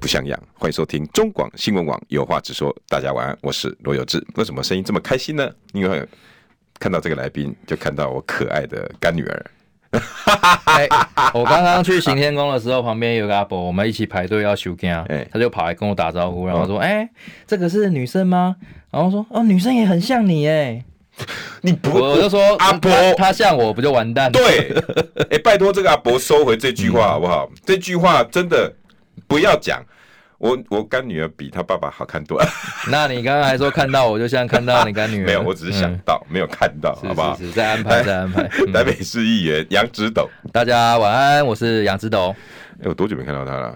不像样，欢迎收听中广新闻网有话直说。大家晚安，我是罗有志。为什么声音这么开心呢？因为看到这个来宾，就看到我可爱的干女儿。欸、我刚刚去行天宫的时候，旁边有个阿伯，我们一起排队要收惊，哎，他就跑来跟我打招呼，然后说：“哎、欸，这个是女生吗？”然后说：“哦，女生也很像你哎。”你不，我就说阿伯他，他像我不就完蛋了？对，哎、欸，拜托这个阿伯收回这句话好不好？嗯、这句话真的。不要讲，我我干女儿比她爸爸好看多了。那你刚刚还说看到我就像看到你干女儿，没有，我只是想到，嗯、没有看到，好不好？是是是，再安排，再安排。台北市议员杨植斗，大家晚安，我是杨植斗。哎、欸，我多久没看到他了？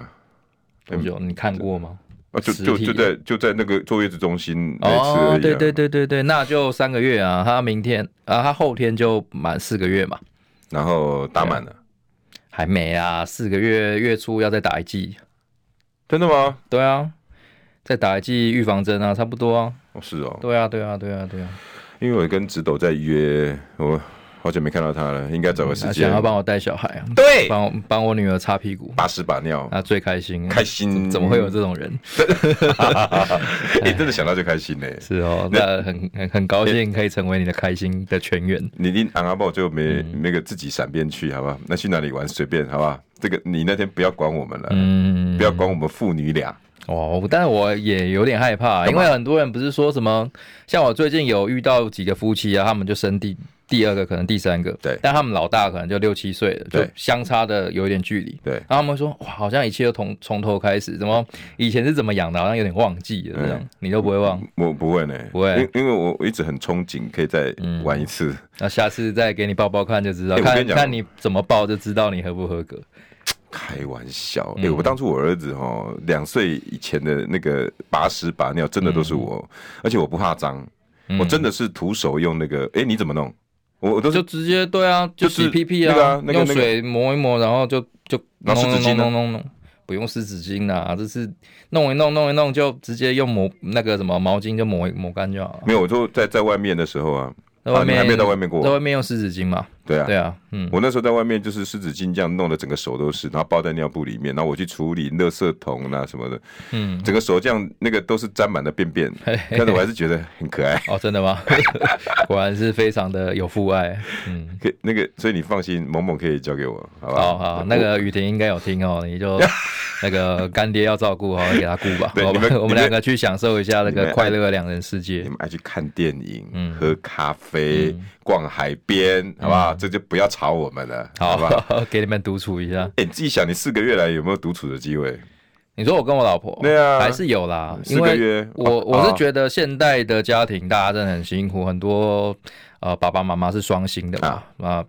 多久？你看过吗？啊，就就就在就在那个坐月子中心那次而已、啊。哦，对对对对对，那就三个月啊。他明天啊，他后天就满四个月嘛。然后打满了？还没啊，四个月月初要再打一剂。真的吗？对啊，再打一剂预防针啊，差不多啊。哦，是哦。对啊，对啊，对啊，对啊。因为我跟直斗在约，我好久没看到他了，应该找个时间。想要帮我带小孩啊？对，帮我帮我女儿擦屁股，把屎把尿，他最开心。开心？怎么会有这种人？你真的想到就开心呢？是哦，那很很很高兴可以成为你的开心的全员。你你昂阿宝就没那个自己闪边去，好不好？那去哪里玩随便，好不好？这个你那天不要管我们了，嗯，不要管我们父女俩哦。但是我也有点害怕，因为很多人不是说什么，像我最近有遇到几个夫妻啊，他们就生第第二个，可能第三个，对，但他们老大可能就六七岁了，就相差的有一点距离，对。然后他们说哇，好像一切都从从头开始，怎么以前是怎么养的，好像有点忘记了这样，你都不会忘？我不会呢，不会，因因为我我一直很憧憬可以再玩一次，那下次再给你抱抱看就知道，看看你怎么抱就知道你合不合格。开玩笑，哎、欸，我当初我儿子哈两岁以前的那个拔屎拔尿，真的都是我，嗯、而且我不怕脏，嗯、我真的是徒手用那个，哎、欸，你怎么弄？我我都是就直接对啊，就洗屁屁啊，那个、用水磨一磨，然后就就弄弄弄弄弄弄，不用湿纸巾啊，就是弄一弄弄一弄，就直接用抹那个什么毛巾就抹抹干就好了。没有，我就在在外面的时候啊。在外面还没到外面过，在外面用湿纸巾嘛？对啊，对啊，嗯，我那时候在外面就是湿纸巾这样弄得整个手都是，然后包在尿布里面，然后我去处理垃圾桶啊什么的，嗯，整个手这样那个都是沾满了便便，但是我还是觉得很可爱。哦，真的吗？果然是非常的有父爱，嗯，可那个，所以你放心，萌萌可以交给我，好吧好？好，好，那个雨婷应该有听哦，你就 那个干爹要照顾好，给他顾吧。我们我们两个去享受一下那个快乐的两人世界。你们爱去看电影，嗯，喝咖啡。飞逛海边，好不好？这就不要吵我们了，好不好？给你们独处一下。哎，你自己想，你四个月来有没有独处的机会？你说我跟我老婆，对啊，还是有啦。四个月，我我是觉得现代的家庭大家真的很辛苦，很多呃爸爸妈妈是双薪的嘛啊。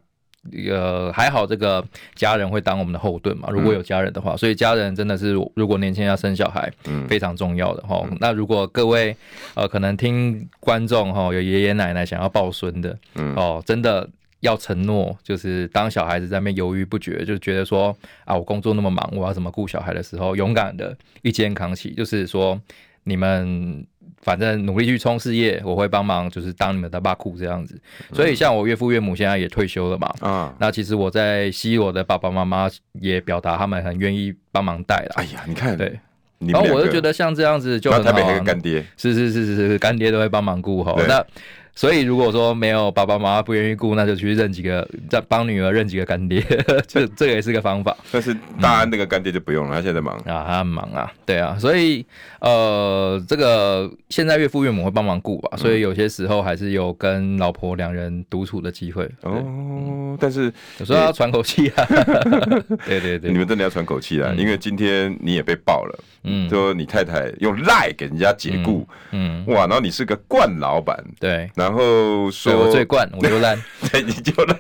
呃，还好这个家人会当我们的后盾嘛，如果有家人的话，嗯、所以家人真的是如果年轻人要生小孩，嗯，非常重要的哈。嗯、那如果各位呃可能听观众哈有爷爷奶奶想要抱孙的，嗯哦，真的要承诺，就是当小孩子在那边犹豫不决，就觉得说啊我工作那么忙，我要怎么顾小孩的时候，勇敢的一肩扛起，就是说你们。反正努力去冲事业，我会帮忙，就是当你们的爸酷这样子。所以像我岳父岳母现在也退休了嘛，啊、嗯，那其实我在西我的爸爸妈妈也表达他们很愿意帮忙带了。哎呀，你看，对，然后我就觉得像这样子就很好。干爹，是是是是是，干爹都会帮忙顾好。那所以如果说没有爸爸妈妈不愿意顾，那就去认几个，再帮女儿认几个干爹，这这个也是个方法。但是大安那个干爹就不用了，嗯、他现在忙。啊，他很忙啊，对啊，所以呃，这个现在岳父岳母会帮忙顾吧，所以有些时候还是有跟老婆两人独处的机会。哦，但是有时候要喘口气啊，对对对，你们真的要喘口气啊，嗯、因为今天你也被爆了，嗯，说你太太用赖给人家解雇，嗯，嗯。哇，然后你是个惯老板，对。然后说我最惯，我就烂，对，你就烂。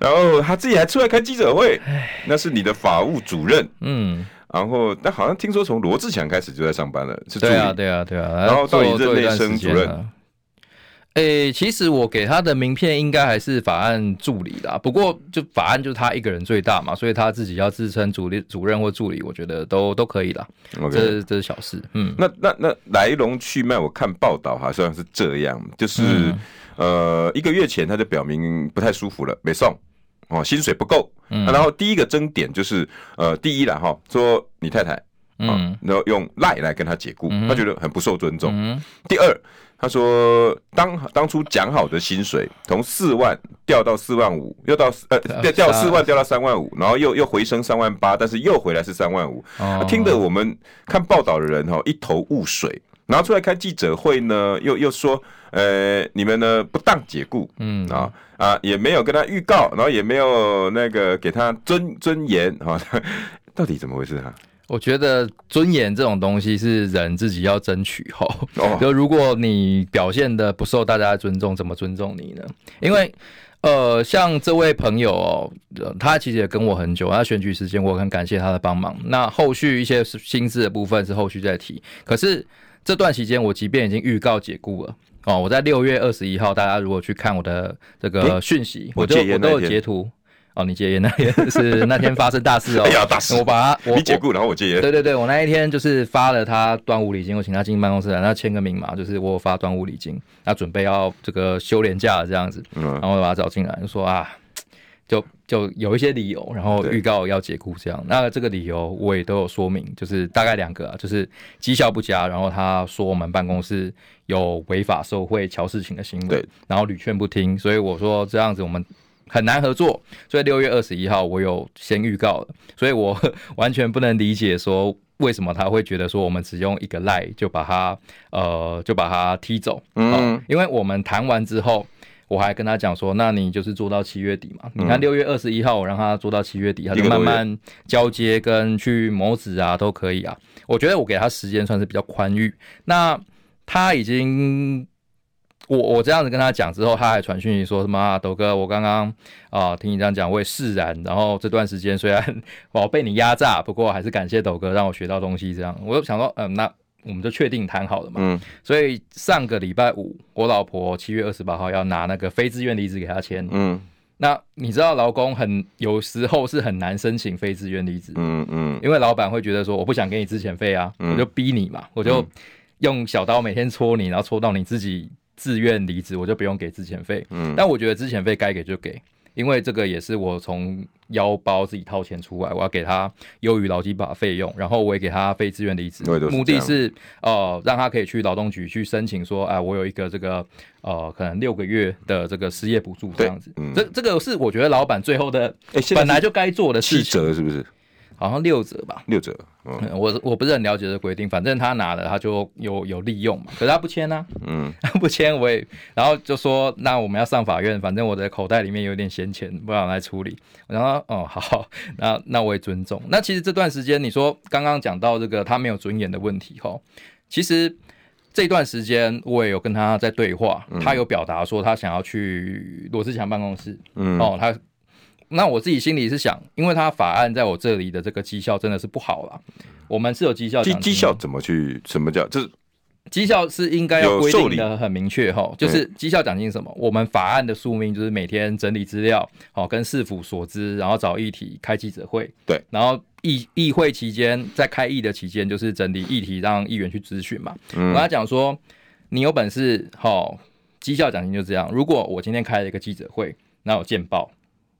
然后他自己还出来开记者会，那是你的法务主任，嗯然后但好像听说从罗志强开始就在上班了，是。对啊，对啊，对啊。然后到你任内升主任。诶、欸，其实我给他的名片应该还是法案助理啦。不过就法案就是他一个人最大嘛，所以他自己要自称主理主任或助理，我觉得都都可以啦。这这是小事。嗯，那那那来龙去脉，我看报道好像是这样，就是、嗯、呃一个月前他就表明不太舒服了，没送哦，薪水不够。嗯，然后第一个争点就是呃第一了哈，说你太太嗯，然后用赖来跟他解雇，嗯、他觉得很不受尊重。嗯，第二。他说当当初讲好的薪水从四万掉到四万五，又到呃掉掉四万掉到三万五，然后又又回升三万八，但是又回来是三万五。听得我们看报道的人哈一头雾水，然后出来开记者会呢，又又说呃你们呢不当解雇，嗯啊啊也没有跟他预告，然后也没有那个给他尊尊严哈，到底怎么回事啊？我觉得尊严这种东西是人自己要争取吼。就如果你表现的不受大家的尊重，怎么尊重你呢？因为呃，像这位朋友哦，他其实也跟我很久，他选举时间我很感谢他的帮忙。那后续一些薪资的部分是后续再提。可是这段期间，我即便已经预告解雇了哦，我在六月二十一号，大家如果去看我的这个讯息，我就我都有截图。哦，你戒烟那天是 那天发生大事哦！哎呀，大事！我把他我你解雇，然后我戒烟。对对对，我那一天就是发了他端午礼金，我请他进办公室来，他签个名嘛，就是我发端午礼金，他准备要这个休年假了这样子，嗯，然后我把他找进来，就说啊，就就有一些理由，然后预告要解雇这样。那这个理由我也都有说明，就是大概两个啊，就是绩效不佳，然后他说我们办公室有违法受贿、乔事情的行为，对，然后屡劝不听，所以我说这样子我们。很难合作，所以六月二十一号我有先预告了，所以我 完全不能理解说为什么他会觉得说我们只用一个赖就把他呃就把他踢走，嗯，因为我们谈完之后，我还跟他讲说，那你就是做到七月底嘛，你看六月二十一号我让他做到七月底，他就慢慢交接跟去谋职啊都可以啊，我觉得我给他时间算是比较宽裕，那他已经。我我这样子跟他讲之后，他还传讯息说什么啊？斗哥，我刚刚啊听你这样讲，我也释然。然后这段时间虽然我被你压榨，不过还是感谢斗哥让我学到东西。这样，我就想说，嗯，那我们就确定谈好了嘛。嗯。所以上个礼拜五，我老婆七月二十八号要拿那个非自愿离职给他签。嗯。那你知道，劳工很有时候是很难申请非自愿离职。嗯嗯。因为老板会觉得说，我不想给你资遣费啊，我就逼你嘛，我就用小刀每天戳你，然后戳到你自己。自愿离职，我就不用给资遣费。嗯，但我觉得资遣费该给就给，因为这个也是我从腰包自己掏钱出来，我要给他优于劳基法费用，然后我也给他非自愿离职，目的是呃让他可以去劳动局去申请说，哎、呃，我有一个这个呃可能六个月的这个失业补助这样子。嗯，这这个是我觉得老板最后的本来就该做的事情，七折是不是？好像六折吧，六折。嗯，我我不是很了解这规定，反正他拿了他就有有利用嘛，可是他不签呢、啊，嗯，他不签我也，然后就说那我们要上法院，反正我的口袋里面有点闲钱，不想来处理。然后哦好，那那我也尊重。那其实这段时间你说刚刚讲到这个他没有尊严的问题哈，其实这段时间我也有跟他在对话，嗯、他有表达说他想要去罗志祥办公室，嗯哦他。那我自己心里是想，因为他法案在我这里的这个绩效真的是不好了。我们是有绩效绩，绩效怎么去？什么叫？就是绩效是应该要规定的很明确哈，就是绩效奖金什么？我们法案的宿命就是每天整理资料，好跟市府所知，然后找议题开记者会。对，然后议议会期间，在开议的期间，就是整理议题，让议员去咨询嘛。我跟他讲说，你有本事，好绩效奖金就这样。如果我今天开了一个记者会，那我见报。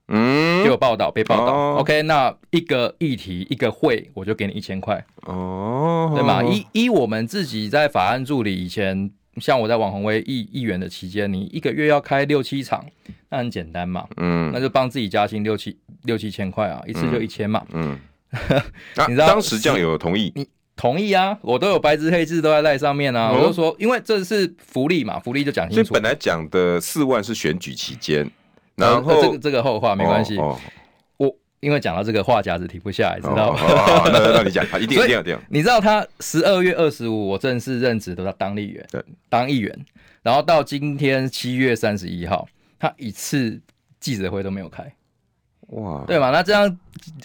嗯，就有报道被报道、哦、，OK，那一个议题一个会，我就给你一千块，哦，对吗？依依我们自己在法案助理以前，像我在网红威议议员的期间，你一个月要开六七场，那很简单嘛，嗯，那就帮自己加薪六七六七千块啊，一次就一千嘛，嗯，嗯 你知道、啊、当时这样有同意？你同意啊？我都有白纸黑字都在赖上面啊，哦、我就说，因为这是福利嘛，福利就讲清楚。所以本来讲的四万是选举期间。然后、呃、这个这个后话没关系，哦哦、我因为讲到这个话匣子停不下来，知道吗？那那你讲，一定 一定一定。你知道他十二月二十五我正式任职，都在当议员，对，当议员。然后到今天七月三十一号，他一次记者会都没有开。哇，对嘛？那这样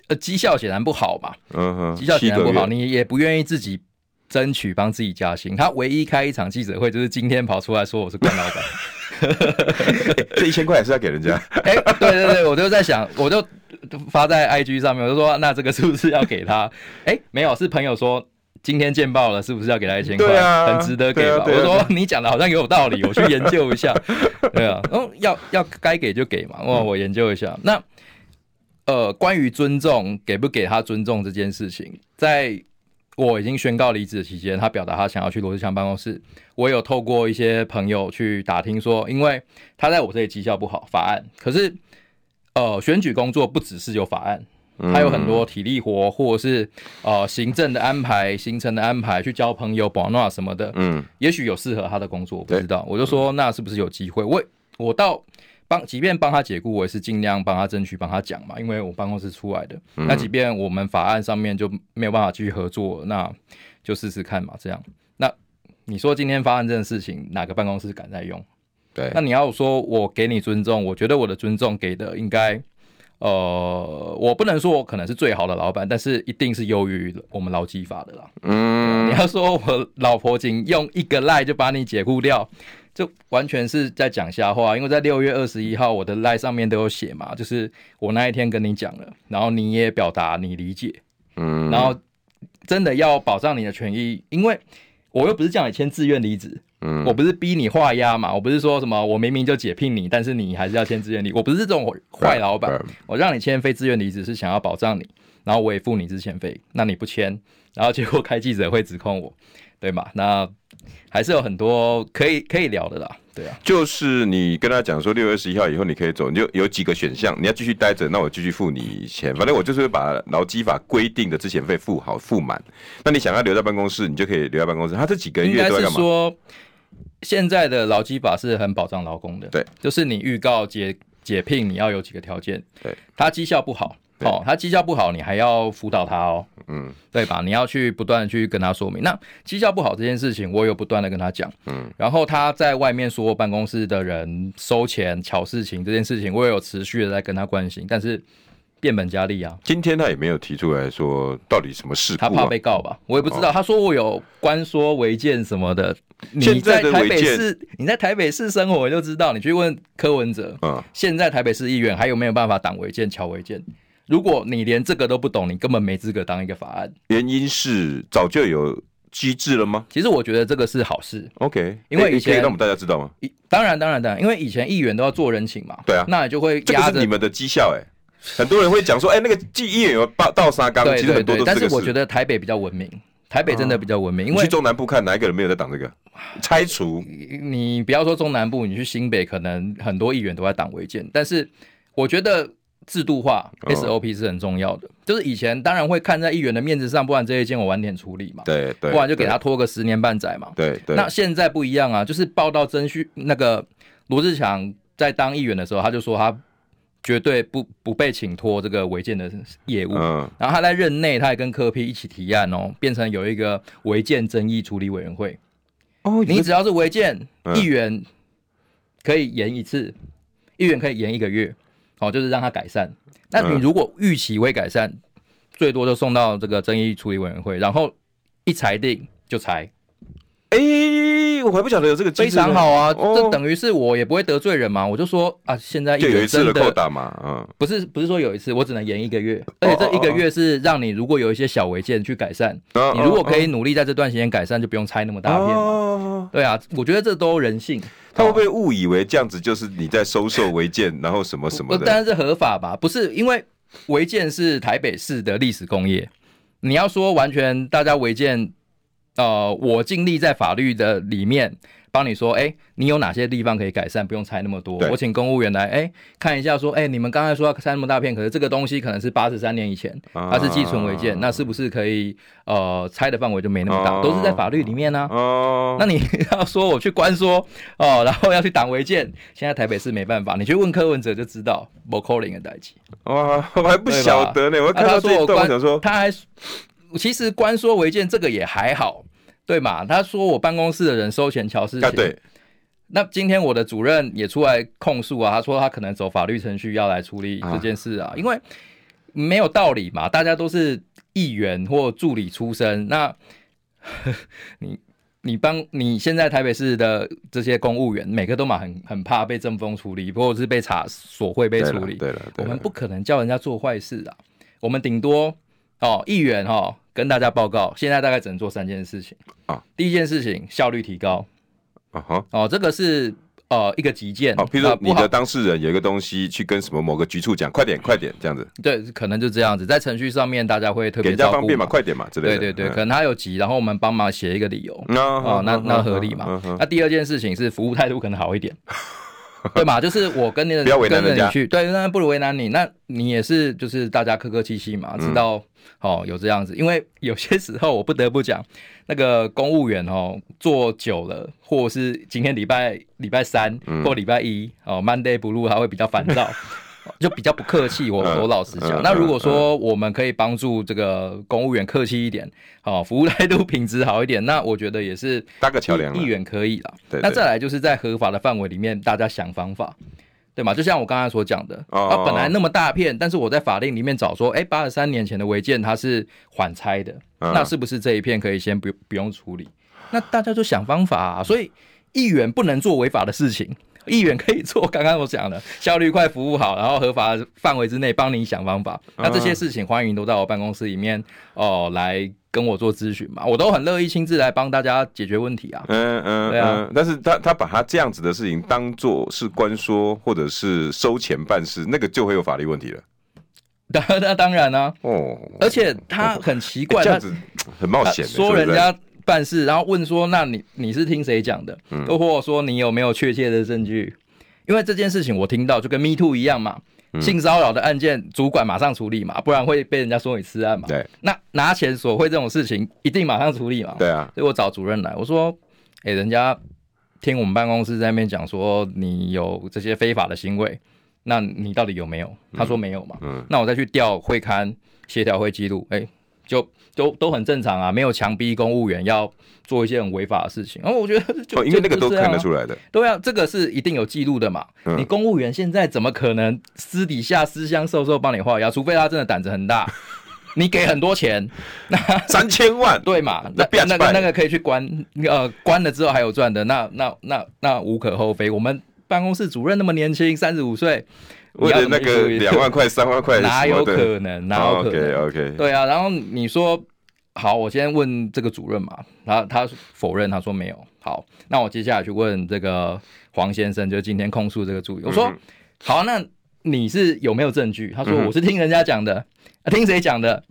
呃绩效显然不好嘛，嗯哼，绩效显然不好，你也不愿意自己争取帮自己加薪。他唯一开一场记者会，就是今天跑出来说我是官老板，这一千块也是要给人家。哎、欸，对对对，我就在想，我就发在 IG 上面，我就说那这个是不是要给他？哎、欸，没有，是朋友说。今天见报了，是不是要给他一千块？啊，很值得给吧？啊啊啊、我说你讲的好像有道理，我去研究一下。对啊，嗯，要要该给就给嘛。我我研究一下。那呃，关于尊重，给不给他尊重这件事情，在我已经宣告离职的期间，他表达他想要去罗志祥办公室。我有透过一些朋友去打听说，因为他在我这里绩效不好，法案。可是呃，选举工作不只是有法案。他有很多体力活，或者是呃行政的安排、行程的安排，去交朋友、保暖什么的。嗯，也许有适合他的工作，我不知道。我就说，那是不是有机会？我我到帮，即便帮他解雇，我也是尽量帮他争取，帮他讲嘛。因为我办公室出来的，那即便我们法案上面就没有办法继续合作，那就试试看嘛。这样，那你说今天发生这件事情，哪个办公室敢再用？对，那你要说我给你尊重，我觉得我的尊重给的应该。呃，我不能说我可能是最好的老板，但是一定是优于我们劳基法的啦。嗯，你要说我老婆仅用一个赖就把你解雇掉，就完全是在讲瞎话。因为在六月二十一号，我的 line 上面都有写嘛，就是我那一天跟你讲了，然后你也表达你理解。嗯，然后真的要保障你的权益，因为我又不是叫你签自愿离职。嗯，我不是逼你画押嘛，我不是说什么我明明就解聘你，但是你还是要签自愿离，我不是这种坏老板，我让你签非自愿离职是想要保障你，然后我也付你之前费，那你不签，然后结果开记者会指控我，对嘛？那还是有很多可以可以聊的啦。对啊，就是你跟他讲说六月二十一号以后你可以走，你就有几个选项，你要继续待着，那我继续付你钱，反正我就是会把劳基法规定的之前费付好付满。那你想要留在办公室，你就可以留在办公室。他这几个月都在干嘛？现在的劳基法是很保障劳工的，对，就是你预告解解聘，你要有几个条件，对，他绩效不好，哦，他绩效不好，你还要辅导他哦，嗯，对吧？你要去不断的去跟他说明，那绩效不好这件事情，我有不断的跟他讲，嗯，然后他在外面说办公室的人收钱巧事情这件事情，我也有持续的在跟他关心，但是。变本加厉啊！今天他也没有提出来说到底什么事、啊，他怕被告吧？我也不知道。哦、他说我有关说违建什么的。你在台北市，你在台北市生活，我就知道。你去问柯文哲，嗯，现在台北市议员还有没有办法挡违建、乔违建？如果你连这个都不懂，你根本没资格当一个法案。原因是早就有机制了吗？其实我觉得这个是好事。OK，因为以前让我们大家知道吗？当然，当然，当然，因为以前议员都要做人情嘛。对啊，那你就会压着你们的绩效、欸，哎。很多人会讲说，哎、欸，那个记忆也有倒倒沙缸，其实很多都是。但是我觉得台北比较文明，台北真的比较文明。因为去中南部看，哪一个人没有在挡这个？拆除？你不要说中南部，你去新北，可能很多议员都在挡违建。但是我觉得制度化 SOP 是很重要的。就是以前当然会看在议员的面子上，不然这一件我晚点处理嘛。对对。不然就给他拖个十年半载嘛。对对。那现在不一样啊，就是报道争取那个罗志强在当议员的时候，他就说他。绝对不不被请托这个违建的业务，嗯，然后他在任内，他也跟柯批一起提案哦，变成有一个违建争议处理委员会。哦，你只要是违建，议员可以延一次，议员可以延一个月，哦，就是让他改善。那你如果预期未改善，最多就送到这个争议处理委员会，然后一裁定就裁。哎、欸，我还不晓得有这个机制。非常好啊，哦、这等于是我也不会得罪人嘛。我就说啊，现在一就有一次的扣打嘛，嗯，不是不是说有一次，我只能延一个月，而且这一个月是让你如果有一些小违建去改善，哦、你如果可以努力在这段时间改善，就不用拆那么大片嘛。哦、对啊，我觉得这都人性。他会不会误以为这样子就是你在收受违建，然后什么什么的？当然是合法吧，不是因为违建是台北市的历史工业，你要说完全大家违建。呃，我尽力在法律的里面帮你说，哎、欸，你有哪些地方可以改善，不用拆那么多。我请公务员来，哎、欸，看一下，说，哎、欸，你们刚才说要拆那么大片，可是这个东西可能是八十三年以前，它是寄存违建，啊、那是不是可以呃拆的范围就没那么大？啊、都是在法律里面呢、啊。哦、啊，那你要说我去关说哦，然后要去挡违建，现在台北市没办法，你去问柯文哲就知道，不可能的代志。哇，我还不晓得呢，我看到这一段，我想说，他还。其实关说违建这个也还好，对嘛？他说我办公室的人收钱乔事情，啊、对，那今天我的主任也出来控诉啊，他说他可能走法律程序要来处理这件事啊，啊因为没有道理嘛，大家都是议员或助理出身，那 你。你帮你现在台北市的这些公务员，每个都嘛很很怕被政风处理，或者是被查索贿被处理。对了，对了，我们不可能叫人家做坏事啊。我们顶多哦，议员哈、哦、跟大家报告，现在大概只能做三件事情啊。第一件事情，效率提高。啊哈，哦，这个是。呃，一个急件，好，譬如说你的当事人有一个东西去跟什么某个局处讲，快点，快点，这样子。对，可能就这样子，在程序上面大家会特别给人家方便嘛，快点嘛之类的。对对对，可能他有急，然后我们帮忙写一个理由，哦，那那合理嘛。那第二件事情是服务态度可能好一点，对嘛？就是我跟你的，不要为难人家。去，对，那不如为难你，那你也是就是大家客客气气嘛，知道哦，有这样子，因为有些时候我不得不讲。那个公务员哦，做久了，或是今天礼拜礼拜三或礼拜一哦，Monday Blue，他会比较烦躁，就比较不客气。我我老实讲，那如果说我们可以帮助这个公务员客气一点，哦，服务态度品质好一点，那我觉得也是搭个桥梁，议员可以了。那再来就是在合法的范围里面，大家想方法。对嘛？就像我刚才所讲的，啊，本来那么大片，但是我在法令里面找说，哎，八十三年前的违建它是缓拆的，那是不是这一片可以先不不用处理？那大家就想方法啊，所以议员不能做违法的事情。议员可以做刚刚我讲的 效率快、服务好，然后合法范围之内帮你想方法。那这些事情欢迎都到我办公室里面哦来跟我做咨询嘛，我都很乐意亲自来帮大家解决问题啊。嗯嗯，对啊。但是他他把他这样子的事情当做是官说或者是收钱办事，那个就会有法律问题了。那当然啊。哦。而且他很奇怪，这样子很冒险，说人家。办事，然后问说：“那你你是听谁讲的？又、嗯、或者说你有没有确切的证据？因为这件事情我听到就跟 Me Too 一样嘛，嗯、性骚扰的案件主管马上处理嘛，不然会被人家说你私案嘛。对，那拿钱索贿这种事情一定马上处理嘛。对啊，所以我找主任来，我说：哎、欸，人家听我们办公室在那边讲说你有这些非法的行为，那你到底有没有？他说没有嘛。嗯，那我再去调会刊协调会记录，哎、欸。”就都都很正常啊，没有强逼公务员要做一些很违法的事情。然后我觉得就，就因为那个都看得出来的，对啊，这个是一定有记录的嘛。嗯、你公务员现在怎么可能私底下私相授受帮你画押？除非他真的胆子很大，你给很多钱，那 三千万，对嘛？那那个那个可以去关，呃，关了之后还有赚的，那那那那无可厚非。我们办公室主任那么年轻，三十五岁。为了那个两万块、三万块，哪有可能？哪有可能？OK OK。对啊，然后你说好，我先问这个主任嘛，他他否认，他说没有。好，那我接下来去问这个黄先生，就今天控诉这个助理。我说好，那你是有没有证据？他说我是听人家讲的，啊，听谁讲的？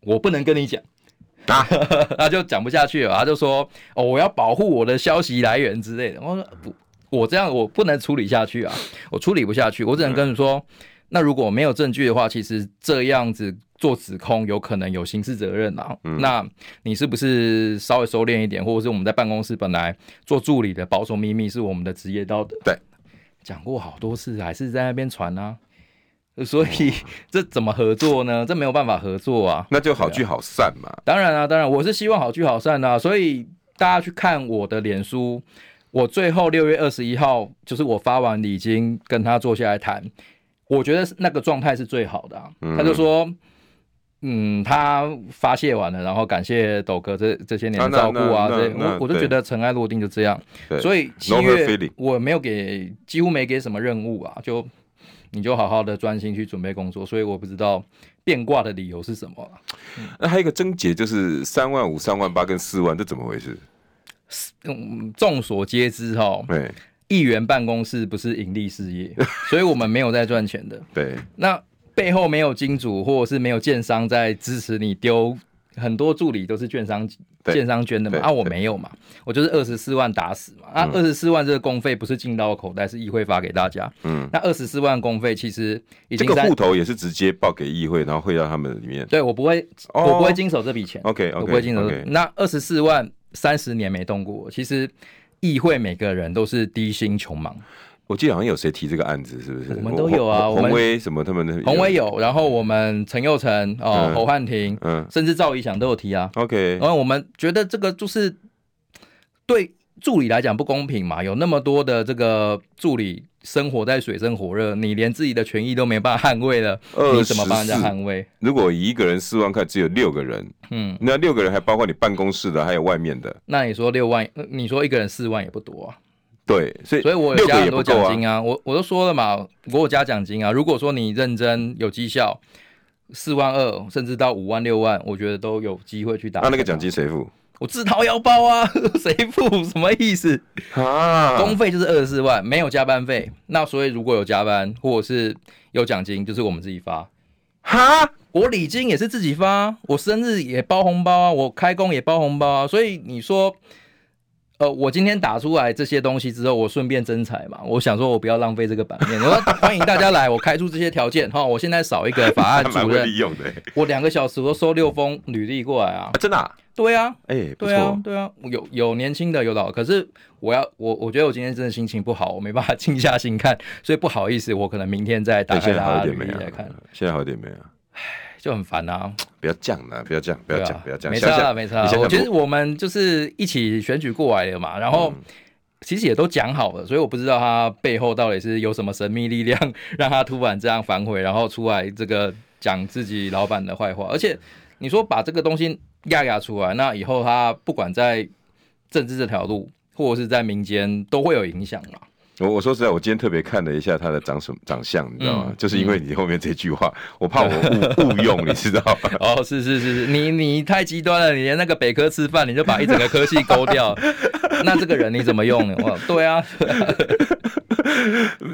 我不能跟你讲，啊，他就讲不下去了，他就说哦，我要保护我的消息来源之类的。我说不。我这样我不能处理下去啊，我处理不下去，我只能跟你说，嗯、那如果没有证据的话，其实这样子做指控有可能有刑事责任啊。嗯、那你是不是稍微收敛一点，或者是我们在办公室本来做助理的保守秘密是我们的职业道德？对，讲过好多次，还是在那边传啊。所以 这怎么合作呢？这没有办法合作啊。那就好聚好散嘛。当然啊，当然我是希望好聚好散啊。所以大家去看我的脸书。我最后六月二十一号，就是我发完礼金跟他坐下来谈，我觉得那个状态是最好的、啊。嗯、他就说，嗯，他发泄完了，然后感谢斗哥这这些年的照顾啊，这我我就觉得尘埃落定就这样。对所以七月我没有给，几乎没给什么任务啊，就你就好好的专心去准备工作。所以我不知道变卦的理由是什么、啊。嗯、那还有一个症结就是三万五、三万八跟四万，这怎么回事？嗯，众所皆知哈，对，议员办公室不是盈利事业，所以我们没有在赚钱的。对，那背后没有金主或者是没有建商在支持你丢，很多助理都是券商券商捐的嘛，啊，我没有嘛，我就是二十四万打死嘛，啊，二十四万这个公费不是进到我口袋，是议会发给大家。嗯，那二十四万公费其实已经这个户头也是直接报给议会，然后汇到他们里面。对，我不会，我不会经手这笔钱。OK，我不会经手。那二十四万。三十年没动过，其实议会每个人都是低薪穷忙。我记得好像有谁提这个案子，是不是？我们都有啊，洪威什么他们的。洪威有，然后我们陈佑成哦，侯汉廷，嗯，甚至赵怡翔都有提啊。OK，然后我们觉得这个就是对助理来讲不公平嘛，有那么多的这个助理生活在水深火热，你连自己的权益都没办法捍卫了，你怎么帮人家捍卫？如果一个人四万块，只有六个人，嗯，那六个人还包括你办公室的，还有外面的。那你说六万，你说一个人四万也不多啊？对，所以所以我有加很多奖金啊，啊我我都说了嘛，我有加奖金啊。如果说你认真有绩效，四万二甚至到五万六万，我觉得都有机会去打。那那个奖金谁付？我自掏腰包啊，谁付？什么意思？啊，公费就是二十四万，没有加班费。那所以如果有加班或者是有奖金，就是我们自己发。哈，我礼金也是自己发，我生日也包红包啊，我开工也包红包啊。所以你说。呃，我今天打出来这些东西之后，我顺便征才嘛。我想说，我不要浪费这个版面。我说 欢迎大家来，我开出这些条件哈。我现在少一个法案 主任，我两个小时我收六封履历过来啊。真的？对啊，哎，对啊，对啊，有有年轻的，有老。可是我要我我觉得我今天真的心情不好，我没办法 静下心看，所以不好意思，我可能明天再打开大家履历来看。现在好一点没有？就很烦啊！不要这样了，不要这样，不要这样，不要这样。没差了，没差。我觉得我们就是一起选举过来的嘛，然后其实也都讲好了，所以我不知道他背后到底是有什么神秘力量，让他突然这样反悔，然后出来这个讲自己老板的坏话。而且你说把这个东西压压出来，那以后他不管在政治这条路，或者是在民间，都会有影响嘛。我我说实在，我今天特别看了一下他的长什么长相，你知道吗？嗯、就是因为你后面这句话，嗯、我怕我误 误用，你知道吗？哦，是是是是，你你太极端了，你连那个北科吃饭，你就把一整个科系勾掉，那这个人你怎么用呢？哇，对啊。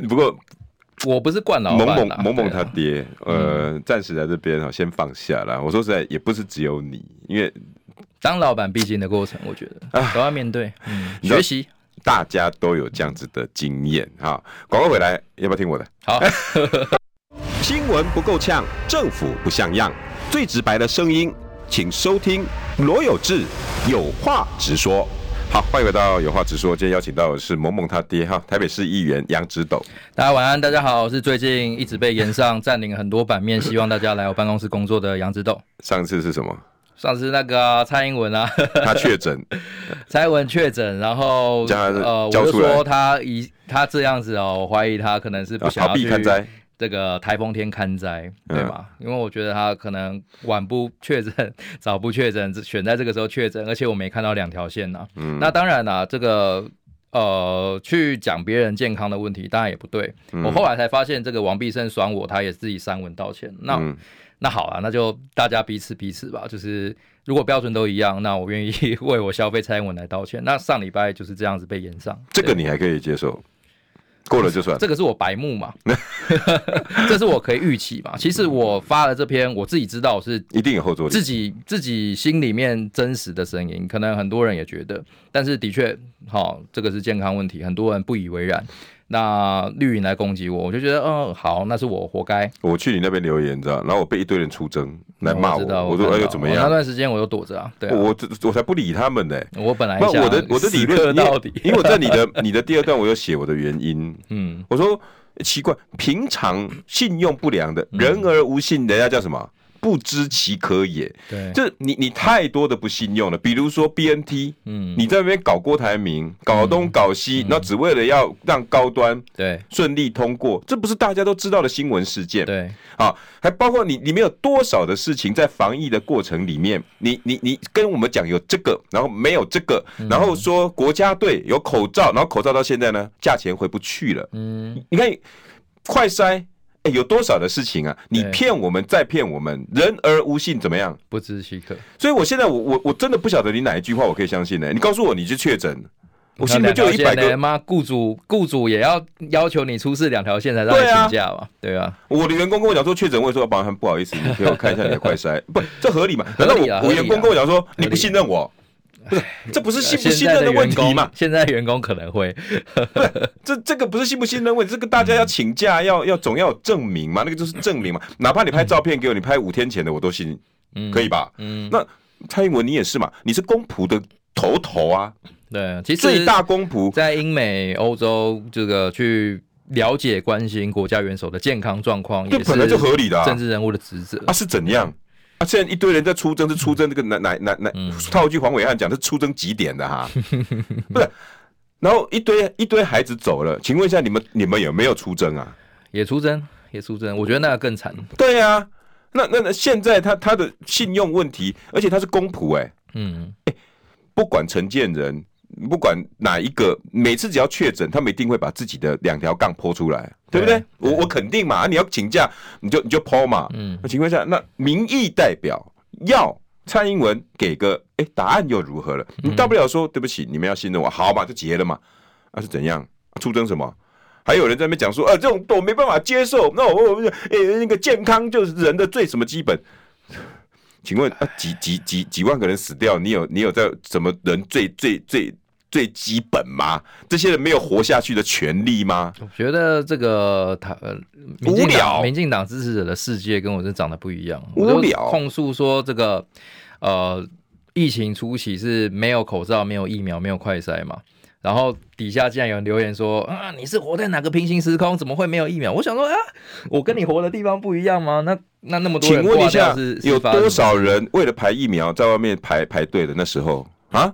不过我不是惯老板，萌萌萌萌他爹，啊、呃，暂、嗯、时在这边哈，先放下了。我说实在，也不是只有你，因为当老板必经的过程，我觉得都要面对，嗯，学习。大家都有这样子的经验哈。广告回来要不要听我的？好。新闻不够呛，政府不像样，最直白的声音，请收听罗有志有话直说。好，欢迎回到有话直说。今天邀请到的是萌萌他爹哈，台北市议员杨植斗。大家晚安，大家好，我是最近一直被延上占领很多版面，希望大家来我办公室工作的杨植斗。上次是什么？上次那个、啊、蔡英文啊，他确诊，蔡英文确诊，然后呃，我就说他一他这样子哦，我怀疑他可能是不想要去这个台风天看灾，对吧？因为我觉得他可能晚不确诊，早不确诊，选在这个时候确诊，而且我没看到两条线呐。嗯，那当然啦，这个呃，去讲别人健康的问题，当然也不对。我后来才发现，这个王必胜爽我，他也自己删文道歉。那。那好啊，那就大家彼此彼此吧。就是如果标准都一样，那我愿意 为我消费蔡英文来道歉。那上礼拜就是这样子被延上，这个你还可以接受，过了就算。这个是我白目嘛？这是我可以预期嘛？其实我发了这篇，我自己知道是一定有后座力，自己自己心里面真实的声音，可能很多人也觉得，但是的确，好，这个是健康问题，很多人不以为然。那绿营来攻击我，我就觉得，嗯，好，那是我活该。我去你那边留言，知道？然后我被一堆人出征来骂我，我，我说哎呦怎么样？那段时间我又躲着啊，对啊，我我才不理他们呢。我本来不，我的我的理论到底，因为我在你的 你的第二段我有写我的原因，嗯，我说奇怪，平常信用不良的人而无信，人家叫什么？不知其可也，对，就你你太多的不信用了。比如说 BNT，嗯，你在那边搞郭台铭，搞东搞西，那、嗯、只为了要让高端对顺利通过，这不是大家都知道的新闻事件。对，啊，还包括你里面有多少的事情在防疫的过程里面，你你你跟我们讲有这个，然后没有这个，然后说国家队有口罩，然后口罩到现在呢，价钱回不去了。嗯，你看快筛。欸、有多少的事情啊？你骗我们，再骗我们，人而无信怎么样？不知其可。所以我现在我我我真的不晓得你哪一句话我可以相信呢、欸？你告诉我你是确诊，我现在就有一百个妈，雇主雇主也要要求你出示两条线才让你请假嘛？对啊，我的员工跟我讲说确诊，我说保安不好意思，你给我看一下你的快筛，不，这合理吗？难道我我员工跟我讲说你不信任我？不是，这不是信不信任的问题嘛？现在员工可能会，这这个不是信不信任问题，这个大家要请假，要要总要有证明嘛，那个就是证明嘛。哪怕你拍照片给我，你拍五天前的我都信，嗯可以吧？嗯，那蔡英文你也是嘛？你是公仆的头头啊。对，其实最大公仆在英美欧洲这个去了解关心国家元首的健康状况，这本来就合理的啊政治人物的职责啊。是怎样？啊，现在一堆人在出征，是出征这个哪哪哪哪？套一句黄伟汉讲，是出征几点的哈？不是，然后一堆一堆孩子走了，请问一下你们你们有没有出征啊？也出征，也出征，我觉得那个更惨。对啊，那那那现在他他的信用问题，而且他是公仆哎，嗯，哎，不管陈建仁。不管哪一个，每次只要确诊，他们一定会把自己的两条杠剖出来，对不对？对我我肯定嘛，啊、你要请假，你就你就剖嘛。嗯，那情况下，那民意代表要蔡英文给个哎、欸、答案又如何了？你大不了说对不起，你们要信任我，好嘛，就结了嘛。那、啊、是怎样？出征什么？还有人在那边讲说，呃、啊，这种我没办法接受。那我我们呃那个健康就是人的最什么基本？请问啊，几几几几万个人死掉，你有你有在什么人最最最？最基本吗？这些人没有活下去的权利吗？我觉得这个他呃，无聊。民进党支持者的世界跟我是长得不一样。无聊。控诉说这个呃，疫情初期是没有口罩、没有疫苗、没有快筛嘛。然后底下竟然有人留言说啊，你是活在哪个平行时空？怎么会没有疫苗？我想说啊，我跟你活的地方不一样吗？那那那么多人，请问一下，有多少人为了排疫苗在外面排排队的？那时候啊？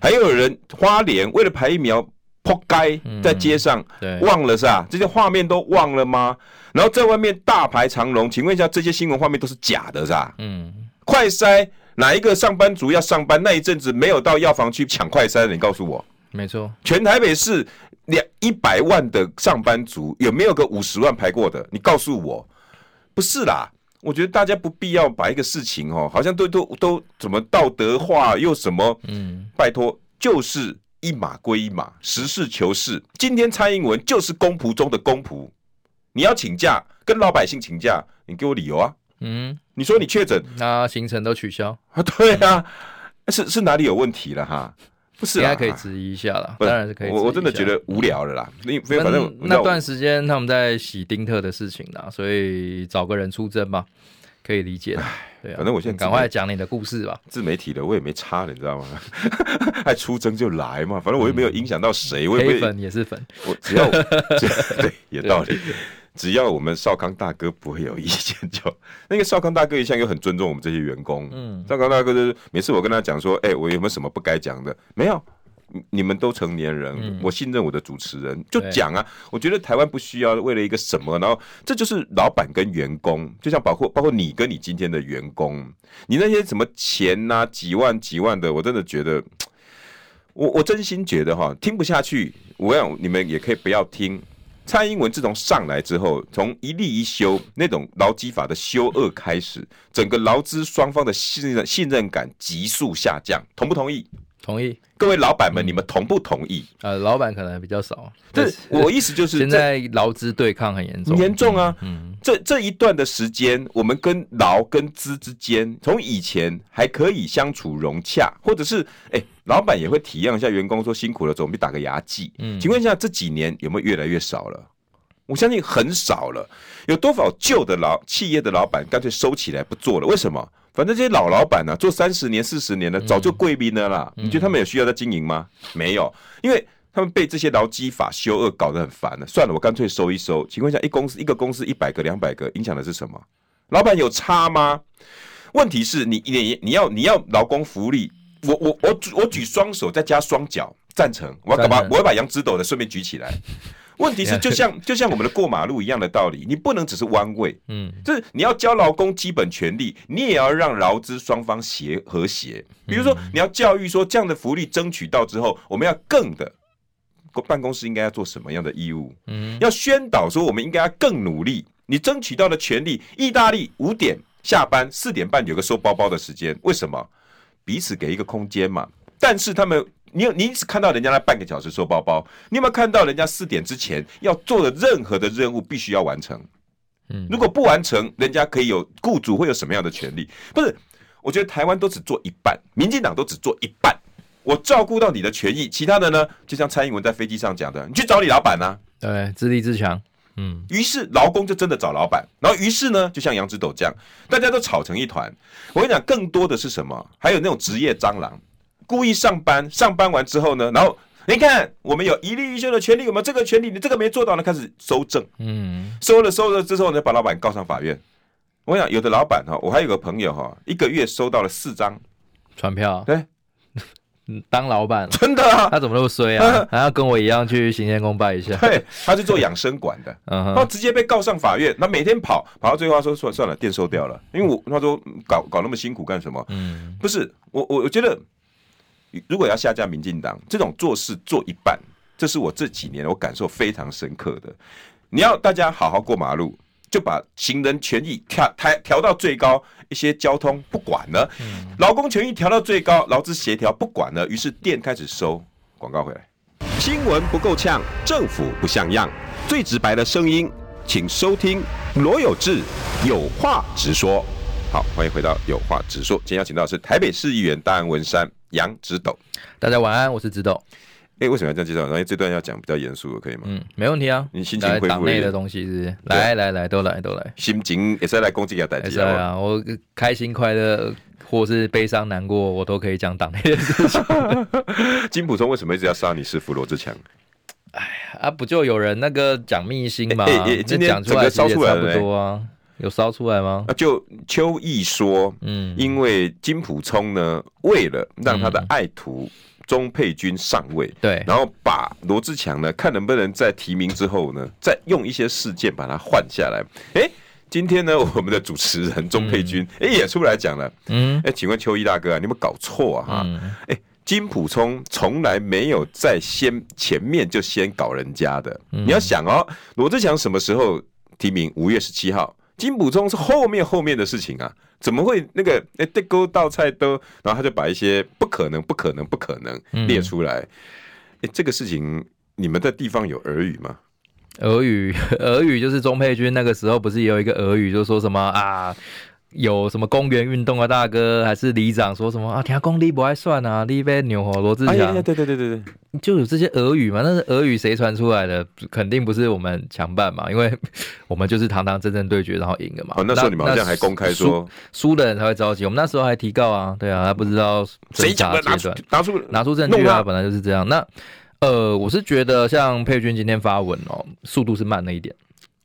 还有人花莲为了排疫苗扑街在街上，忘了是吧？这些画面都忘了吗？然后在外面大排长龙，请问一下，这些新闻画面都是假的是吧？嗯，快筛哪一个上班族要上班那一阵子没有到药房去抢快筛的？你告诉我，没错，全台北市两一百万的上班族有没有个五十万排过的？你告诉我，不是啦。我觉得大家不必要把一个事情哦，好像都都都怎么道德化又什么，嗯，拜托，就是一码归一码，实事求是。今天蔡英文就是公仆中的公仆，你要请假跟老百姓请假，你给我理由啊，嗯，你说你确诊，那行程都取消啊？对啊，是是哪里有问题了哈？不是，应该可以质疑一下啦，当然是可以。我我真的觉得无聊了啦，因为反正那段时间他们在洗丁特的事情啦，所以找个人出征吧，可以理解。对啊，反正我现在赶快讲你的故事吧。自媒体的我也没差了，你知道吗？爱出征就来嘛，反正我又没有影响到谁，我也黑粉也是粉，我只要 对有道理。只要我们少康大哥不会有意见，就那个少康大哥一向又很尊重我们这些员工。嗯，少康大哥就是每次我跟他讲说，哎、欸，我有没有什么不该讲的？没有，你们都成年人，嗯、我信任我的主持人，就讲啊。我觉得台湾不需要为了一个什么，然后这就是老板跟员工，就像包括包括你跟你今天的员工，你那些什么钱呐、啊，几万几万的，我真的觉得，我我真心觉得哈，听不下去。我想你们也可以不要听。蔡英文自从上来之后，从一立一修那种劳基法的修恶开始，整个劳资双方的信任信任感急速下降，同不同意？同意。各位老板们，你们同不同意？呃，老板可能比较少。这我意思就是，现在劳资对抗很严重，严重啊。嗯，这这一段的时间，我们跟劳跟资之间，从以前还可以相处融洽，或者是哎，老板也会体谅一下员工说辛苦了，总比打个牙祭。嗯，请问一下，这几年有没有越来越少了？我相信很少了。有多少旧的老企业的老板干脆收起来不做了？为什么？反正这些老老板呢、啊，做三十年、四十年的，早就贵宾了啦。嗯、你觉得他们有需要在经营吗？嗯、没有，因为他们被这些劳基法修恶搞得很烦了。算了，我干脆收一收。请问一下，一公司一个公司一百个、两百个，影响的是什么？老板有差吗？问题是你你你要你要劳工福利，我我我我举双手再加双脚赞成。我要干嘛？我要把杨指斗的顺便举起来。问题是，就像就像我们的过马路一样的道理，你不能只是弯位，嗯，就是你要教劳工基本权利，你也要让劳资双方协和谐。比如说，你要教育说，这样的福利争取到之后，我们要更的办公室应该要做什么样的义务？嗯，要宣导说，我们应该要更努力。你争取到的权利，意大利五点下班，四点半有个收包包的时间，为什么？彼此给一个空间嘛。但是他们。你有你只看到人家那半个小时收包包，你有没有看到人家四点之前要做的任何的任务必须要完成？嗯，如果不完成，人家可以有雇主会有什么样的权利？不是，我觉得台湾都只做一半，民进党都只做一半。我照顾到你的权益，其他的呢，就像蔡英文在飞机上讲的，你去找你老板呐、啊。对，自立自强。嗯，于是劳工就真的找老板，然后于是呢，就像杨指斗这样，大家都吵成一团。我跟你讲，更多的是什么？还有那种职业蟑螂。故意上班，上班完之后呢，然后你看，我们有一例一休的权利，有没有这个权利？你这个没做到呢，开始收证，嗯，收了收了之后呢，把老板告上法院，我想有的老板哈，我还有个朋友哈，一个月收到了四张传票。对。当老板真的啊？他怎么那么衰啊？还要跟我一样去行天宫拜一下？对，他是做养生馆的，然后直接被告上法院。那每天跑跑到最后，他说算算了，店收掉了。因为我他说搞搞那么辛苦干什么？嗯，不是我我我觉得，如果要下架民进党，这种做事做一半，这是我这几年我感受非常深刻的。你要大家好好过马路。就把行人权益调调调到最高，一些交通不管了，劳工权益调到最高，劳资协调不管了，于是店开始收广告回来。新闻不够呛，政府不像样，最直白的声音，请收听罗有志有话直说。好，欢迎回到有话直说，今天邀请到的是台北市议员大安文山杨直斗。大家晚安，我是直斗。哎、欸，为什么要这样介绍？因为这段要讲比较严肃的，可以吗？嗯，没问题啊。你心情恢复党内的东西是，不是？来来来，都来都来。心情也是来攻击一下代志啊！我开心快乐，或是悲伤难过，我都可以讲党内的事情。金普聪为什么一直要杀你师傅罗志强？哎呀，啊，不就有人那个讲秘辛吗？欸欸欸、今天讲出来烧出来差不多啊，有烧出来吗？啊就邱毅说，嗯，因为金溥聪呢，为了让他的爱徒。嗯钟佩君上位，对，然后把罗志强呢，看能不能在提名之后呢，再用一些事件把他换下来。哎，今天呢，我们的主持人钟佩君哎、嗯、也出来讲了，嗯，哎，请问邱毅大哥啊，你有没有搞错啊？哈、嗯，哎，金普聪从来没有在先前面就先搞人家的。嗯、你要想哦，罗志强什么时候提名？五月十七号。金补充是后面后面的事情啊，怎么会那个哎，这勾倒菜都，然后他就把一些不可能、不可能、不可能列出来。哎、嗯，这个事情你们的地方有耳语吗？俄语，俄语就是钟佩君那个时候不是也有一个俄语，就说什么啊？有什么公园运动啊大哥还是里长说什么啊？听公你不爱算啊？你被牛和罗志祥？对对对对对，就有这些俄语嘛？那是俄语谁传出来的？肯定不是我们强办嘛，因为我们就是堂堂正正对决，然后赢了嘛。哦，那时候你们好像还公开说输的人才会着急。我们那时候还提告啊，对啊，他不知道谁讲的，拿出拿出拿出证据啊，本来就是这样。那呃，我是觉得像佩君今天发文哦，速度是慢了一点。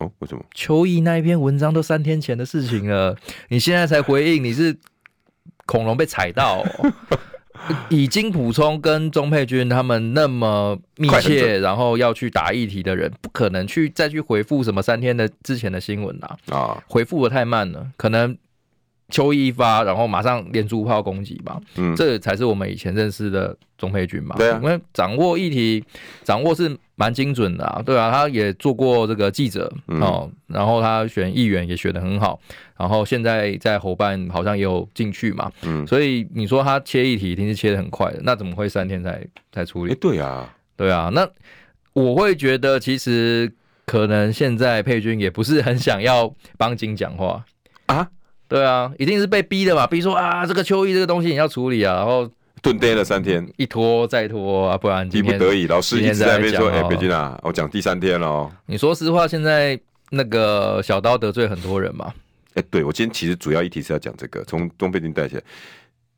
哦，为什么？邱毅那一篇文章都三天前的事情了，你现在才回应，你是恐龙被踩到哦？以金溥聪跟钟佩君他们那么密切，然后要去答议题的人，不可能去再去回复什么三天的之前的新闻啦。啊，回复的太慢了，可能。邱毅一发，然后马上连珠炮攻击吧，嗯，这才是我们以前认识的钟佩君嘛。对啊，因为掌握议题，掌握是蛮精准的啊。对啊，他也做过这个记者哦，然后他选议员也选得很好，然后现在在侯办好像也有进去嘛。嗯，所以你说他切议题一定是切的很快的，那怎么会三天才才处理？欸，对啊，对啊，那我会觉得其实可能现在佩君也不是很想要帮金讲话啊。对啊，一定是被逼的嘛，逼说啊，这个秋意这个东西你要处理啊，然后顿呆了三天，一拖再拖啊，不然逼不得已，老师一直在那边说，哎，佩君啊，我讲第三天了。你说实话，现在那个小刀得罪很多人嘛？哎，对，我今天其实主要议题是要讲这个，从钟佩君带起来，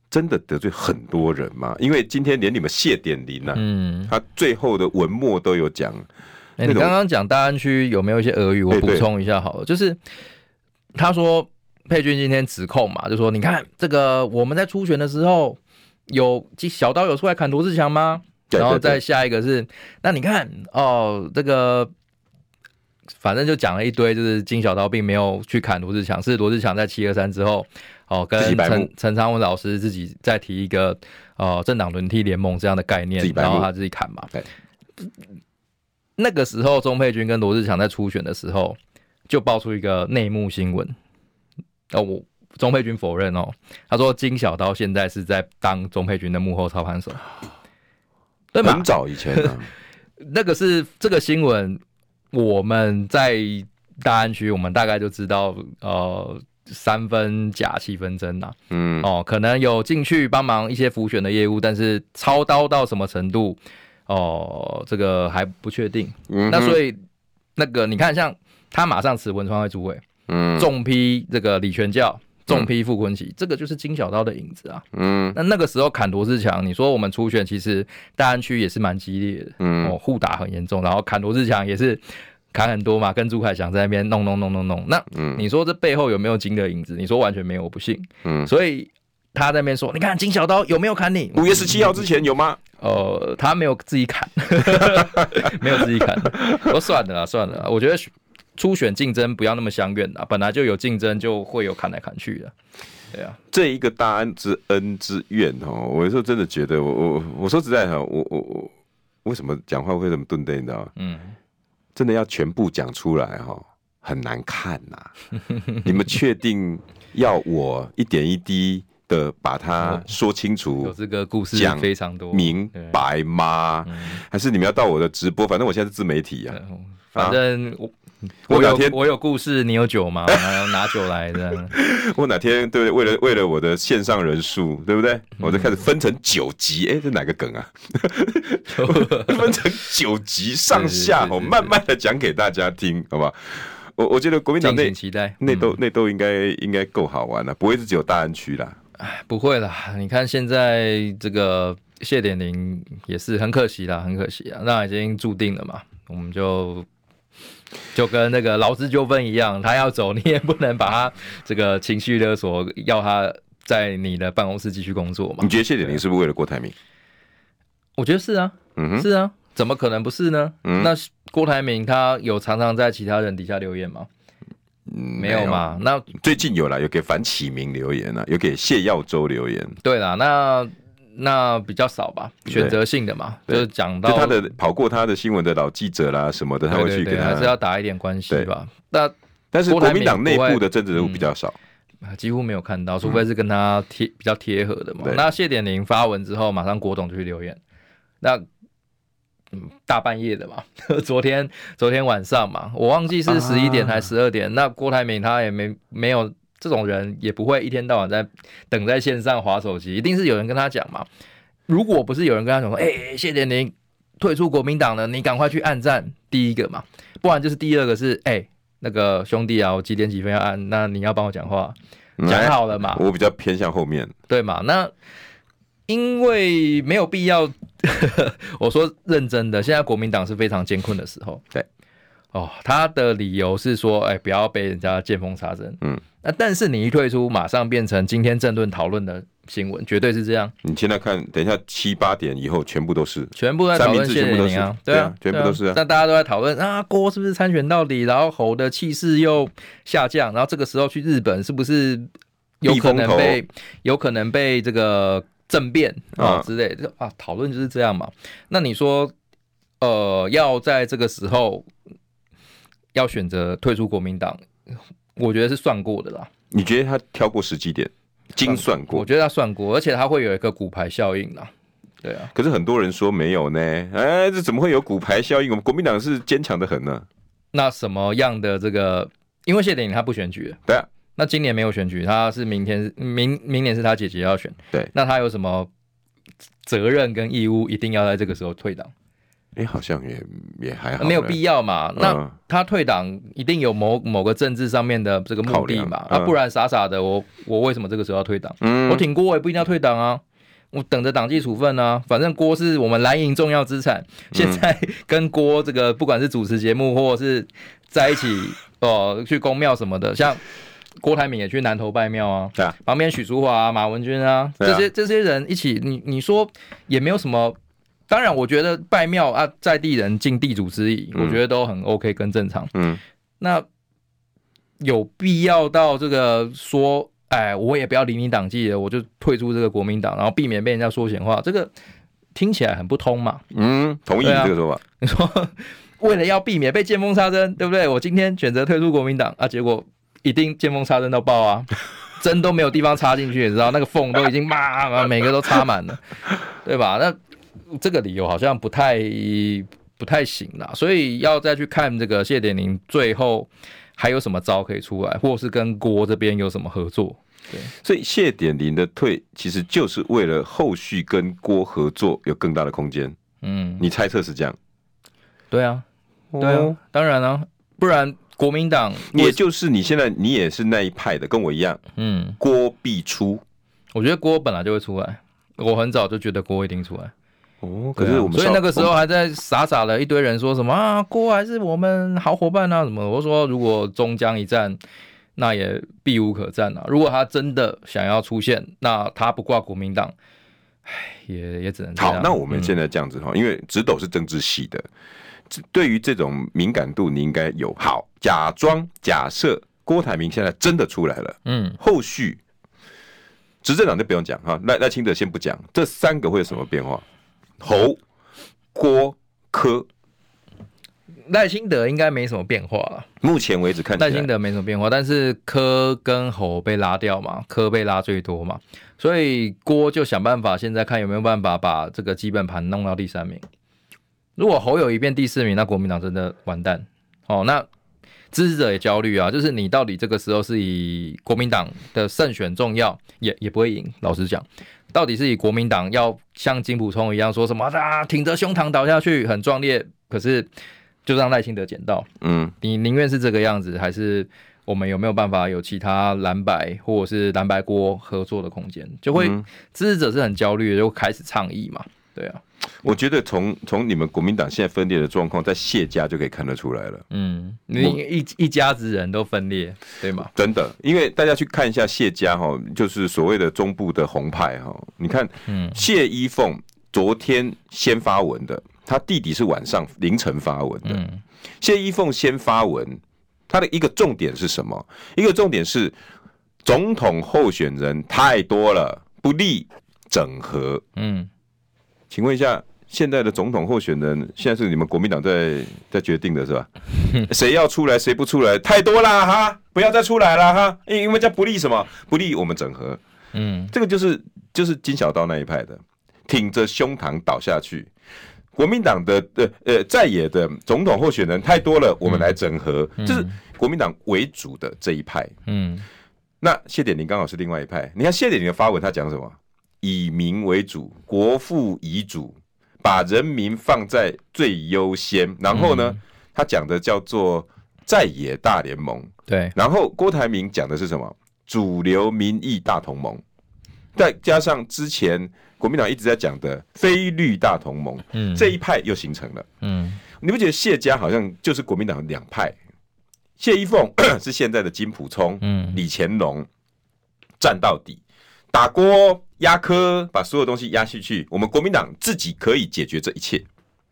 真的得罪很多人嘛？因为今天连你们谢点林呐，嗯，他最后的文末都有讲。哎，你刚刚讲大安区有没有一些俄语？我补充一下好了，就是他说。佩君今天指控嘛，就说你看这个我们在初选的时候有小刀有出来砍罗志强吗？然后再下一个是，那你看哦，这个反正就讲了一堆，就是金小刀并没有去砍罗志强，是罗志强在七二三之后哦，跟陈陈昌文老师自己再提一个哦政党轮替联盟这样的概念，然后他自己砍嘛。那个时候钟佩君跟罗志强在初选的时候就爆出一个内幕新闻。哦，我钟佩君否认哦，他说金小刀现在是在当钟佩君的幕后操盘手，对吧？很早以前啊，那个是这个新闻，我们在大安区，我们大概就知道，呃，三分假七分真呐，嗯，哦，可能有进去帮忙一些浮选的业务，但是操刀到什么程度，哦，这个还不确定。嗯，那所以那个你看，像他马上辞文传会主委。嗯，重批这个李全教，重批傅崐萁，这个就是金小刀的影子啊。嗯，那那个时候砍罗志强，你说我们初选其实大安区也是蛮激烈的，嗯，哦，互打很严重，然后砍罗志强也是砍很多嘛，跟朱凯翔在那边弄弄弄弄弄。那嗯你说这背后有没有金的影子？你说完全没有，我不信。嗯，所以他在那边说，你看金小刀有没有砍你？五月十七号之前有吗？呃，他没有自己砍，没有自己砍。我算了啦，算了啦，我觉得初选竞争不要那么相怨啊，本来就有竞争，就会有砍来砍去的。对啊，这一个大恩之恩之怨哦，我有时候真的觉得我，我我我说实在哈，我我我为什么讲话会这么顿顿，你知道吗？嗯，真的要全部讲出来哈，很难看呐。你们确定要我一点一滴的把它 说清楚？有这个故事讲非常多，明白吗？还是你们要到我的直播？反正我现在是自媒体呀，反正我。我有我有故事，你有酒吗？拿酒来的。我哪天对不对？为了为了我的线上人数，对不对？我就开始分成九级。哎，这哪个梗啊？分成九级上下，我慢慢的讲给大家听，好不好？我我觉得国民党内期待内斗内斗应该应该够好玩了，不会是只有大安区啦。哎，不会啦。你看现在这个谢点玲也是很可惜啦，很可惜啊。那已经注定了嘛，我们就。就跟那个劳资纠纷一样，他要走，你也不能把他这个情绪勒索，要他在你的办公室继续工作嘛？你觉得谢点玲是不是为了郭台铭？我觉得是啊，嗯，是啊，怎么可能不是呢？嗯，那郭台铭他有常常在其他人底下留言吗？嗯，没有嘛。那最近有了，有给樊启明留言了，有给谢耀洲留言。对啦，那。那比较少吧，选择性的嘛，就是讲到他的跑过他的新闻的老记者啦什么的，他会去跟他还是要打一点关系吧。那但是国民党内部的政治人物比较少，几乎没有看到，除非是跟他贴比较贴合的嘛。那谢点玲发文之后，马上国董就去留言。那嗯，大半夜的嘛，昨天昨天晚上嘛，我忘记是十一点还是十二点。那郭台铭他也没没有。这种人也不会一天到晚在等在线上划手机，一定是有人跟他讲嘛。如果不是有人跟他讲说，哎、欸，谢点玲退出国民党了，你赶快去按赞第一个嘛，不然就是第二个是，哎、欸，那个兄弟啊，我几点几分要按，那你要帮我讲话，讲好了嘛。我比较偏向后面，对嘛？那因为没有必要，我说认真的，现在国民党是非常艰困的时候，对。哦，他的理由是说，哎，不要被人家见缝插针。嗯，那但是你一退出，马上变成今天政论讨论的新闻，绝对是这样。你现在看，等一下七八点以后，全部都是，全部在讨论谢点玲啊，对啊，全部都是啊。那大家都在讨论啊，郭是不是参选到底？然后侯的气势又下降，然后这个时候去日本是不是有可能被有可能被这个政变啊之类的啊？讨论就是这样嘛。那你说，呃，要在这个时候。要选择退出国民党，我觉得是算过的啦。你觉得他挑过时机点，精算过？我觉得他算过，而且他会有一个骨牌效应啦。对啊，可是很多人说没有呢。哎，这怎么会有骨牌效应？我们国民党是坚强的很呢。那什么样的这个？因为谢点玲他不选举，对啊。那今年没有选举，他是明天明明年是他姐姐要选，对。那他有什么责任跟义务，一定要在这个时候退党？哎，好像也也还好，没有必要嘛。那他退党一定有某某个政治上面的这个目的嘛？啊，不然傻傻的，我我为什么这个时候要退党？我挺郭，我也不一定要退党啊。我等着党纪处分啊。反正郭是我们蓝营重要资产。现在跟郭这个不管是主持节目或者是在一起 哦，去公庙什么的，像郭台铭也去南投拜庙啊。对啊，旁边许淑华、马文君啊，这些这些人一起，你你说也没有什么。当然，我觉得拜庙啊，在地人尽地主之谊，我觉得都很 OK，跟正常。嗯，那有必要到这个说，哎，我也不要理你党纪了，我就退出这个国民党，然后避免被人家说闲话，这个听起来很不通嘛。嗯，同意这个说法。你说为了要避免被见缝插针，对不对？我今天选择退出国民党啊，结果一定见缝插针到爆啊，针都没有地方插进去，你知道那个缝都已经嘛，每个都插满了，对吧？那。这个理由好像不太不太行啦，所以要再去看这个谢点玲最后还有什么招可以出来，或是跟郭这边有什么合作。对，所以谢点玲的退其实就是为了后续跟郭合作有更大的空间。嗯，你猜测是这样？对啊，对啊，当然啊，不然国民党也就是你现在你也是那一派的，跟我一样。嗯，郭必出，我觉得郭本来就会出来，我很早就觉得郭一定出来。哦，可是我们、啊、所以那个时候还在傻傻的一堆人说什么啊，郭还是我们好伙伴啊什么？我说如果终将一战，那也避无可战啊。如果他真的想要出现，那他不挂国民党，唉，也也只能。好。那我们现在这样子哈，嗯、因为直斗是政治系的，对于这种敏感度你应该有。好，假装假设郭台铭现在真的出来了，嗯，后续执政党就不用讲哈，赖赖清德先不讲，这三个会有什么变化？侯、郭、柯，赖清德应该没什么变化了。目前为止看，赖清德没什么变化，但是柯跟侯被拉掉嘛，柯被拉最多嘛，所以郭就想办法，现在看有没有办法把这个基本盘弄到第三名。如果侯友宜变第四名，那国民党真的完蛋。哦，那支持者也焦虑啊，就是你到底这个时候是以国民党的胜选重要，也也不会赢。老实讲。到底是以国民党要像金溥聪一样说什么啊，挺着胸膛倒下去很壮烈，可是就让赖清德捡到。嗯，你宁愿是这个样子，还是我们有没有办法有其他蓝白或者是蓝白锅合作的空间？就会支持者是很焦虑的，就开始倡议嘛。对啊。我觉得从从你们国民党现在分裂的状况，在谢家就可以看得出来了。嗯，你一一家子人都分裂，对吗？真的，因为大家去看一下谢家哈，就是所谓的中部的红派哈。你看，谢依凤昨天先发文的，他弟弟是晚上凌晨发文的。谢依凤先发文，他的一个重点是什么？一个重点是总统候选人太多了，不利整合。嗯。请问一下，现在的总统候选人现在是你们国民党在在决定的是吧？谁要出来，谁不出来？太多了哈，不要再出来了哈，因因为这不利什么？不利我们整合。嗯，这个就是就是金小刀那一派的，挺着胸膛倒下去。国民党的呃呃在野的总统候选人太多了，我们来整合，这、嗯、是国民党为主的这一派。嗯，那谢点林刚好是另外一派。你看谢点林的发文，他讲什么？以民为主，国父遗嘱，把人民放在最优先。然后呢，嗯、他讲的叫做在野大联盟。对。然后郭台铭讲的是什么？主流民意大同盟。再加上之前国民党一直在讲的非绿大同盟，嗯，这一派又形成了。嗯，你不觉得谢家好像就是国民党两派？谢依凤 是现在的金溥聪，嗯，李乾隆站到底。打郭压科，把所有东西压下去，我们国民党自己可以解决这一切。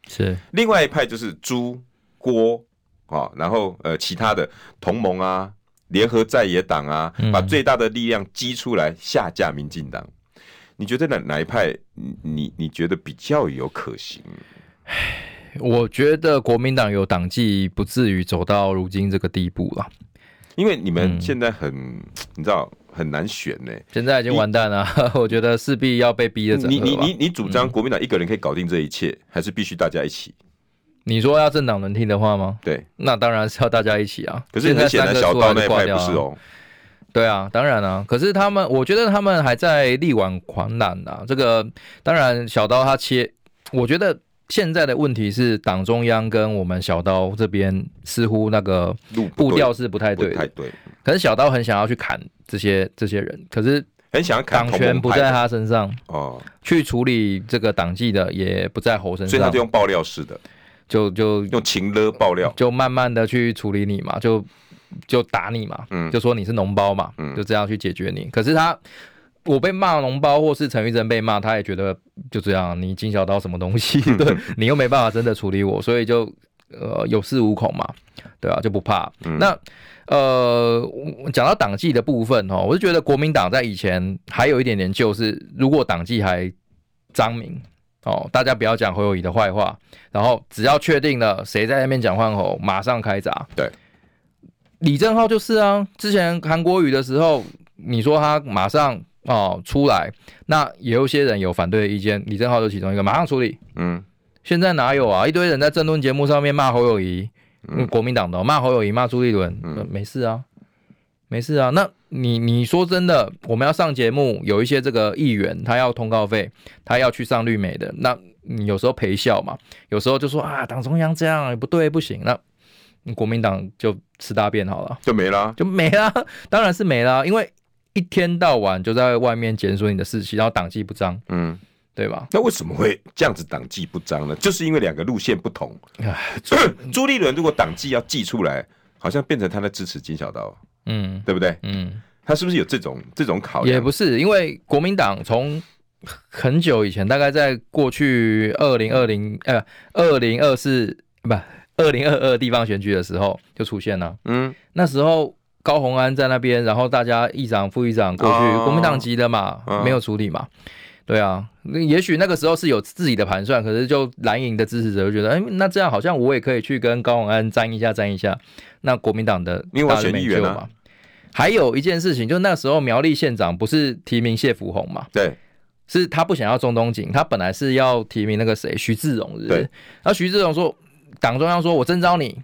是另外一派就是朱郭啊，然后呃其他的同盟啊，联合在野党啊，把最大的力量激出来下架民进党。嗯、你觉得哪哪一派？你你觉得比较有可行？我觉得国民党有党纪，不至于走到如今这个地步了。因为你们现在很，嗯、你知道。很难选呢，现在已经完蛋了。我觉得势必要被逼着整合。你你你你主张国民党一个人可以搞定这一切，嗯、还是必须大家一起？你说要政党轮替的话吗？对，那当然是要大家一起啊。可是很显然小刀那派不是哦。对啊，当然啊。可是他们，我觉得他们还在力挽狂澜啊。这个当然，小刀他切，我觉得。现在的问题是，党中央跟我们小刀这边似乎那个步调是不太对，太对。可是小刀很想要去砍这些这些人，可是很想要砍党权不在他身上哦，去处理这个党纪的也不在侯身上，所以他就用爆料式的，就就用情勒爆料，就慢慢的去处理你嘛，就就打你嘛，嗯，就说你是脓包嘛，嗯，就这样去解决你。可是他。我被骂脓包，或是陈玉珍被骂，他也觉得就这样。你金小刀什么东西？对你又没办法真的处理我，所以就呃有恃无恐嘛，对啊，就不怕。嗯、那呃讲到党纪的部分哦，我就觉得国民党在以前还有一点点旧，是如果党纪还彰明哦，大家不要讲侯友宜的坏话，然后只要确定了谁在那边讲换侯，马上开闸。对，李正浩就是啊，之前韩国瑜的时候，你说他马上。哦，出来，那也有些人有反对的意见，李正浩就其中一个，马上处理。嗯，现在哪有啊？一堆人在政论节目上面骂侯友谊，嗯，国民党的骂侯友谊，骂朱立伦，嗯，没事啊，没事啊。那你你说真的，我们要上节目，有一些这个议员他要通告费，他要去上绿美的，那你有时候陪笑嘛，有时候就说啊，党中央这样不对不行，那国民党就吃大便好了，就没了，就没了，当然是没了，因为。一天到晚就在外面检索你的事情，然后党纪不彰，嗯，对吧？那为什么会这样子党纪不彰呢？就是因为两个路线不同。朱立伦如果党纪要记出来，好像变成他在支持金小刀，嗯，对不对？嗯，他是不是有这种这种考量？也不是，因为国民党从很久以前，大概在过去二零二零呃二零二四不二零二二地方选举的时候就出现了。嗯，那时候高虹安在那边，然后大家议长、副议长过去，哦、国民党籍的嘛，哦、没有处理嘛。对啊，那也许那个时候是有自己的盘算，可是就蓝营的支持者就觉得，哎，那这样好像我也可以去跟高虹安沾一下，沾一下。那国民党的因为我选议员嘛。还有一件事情，就那时候苗栗县长不是提名谢福弘嘛？对。是他不想要中东锦，他本来是要提名那个谁徐志荣，是不是？对。然后徐志荣说，党中央说我征召你，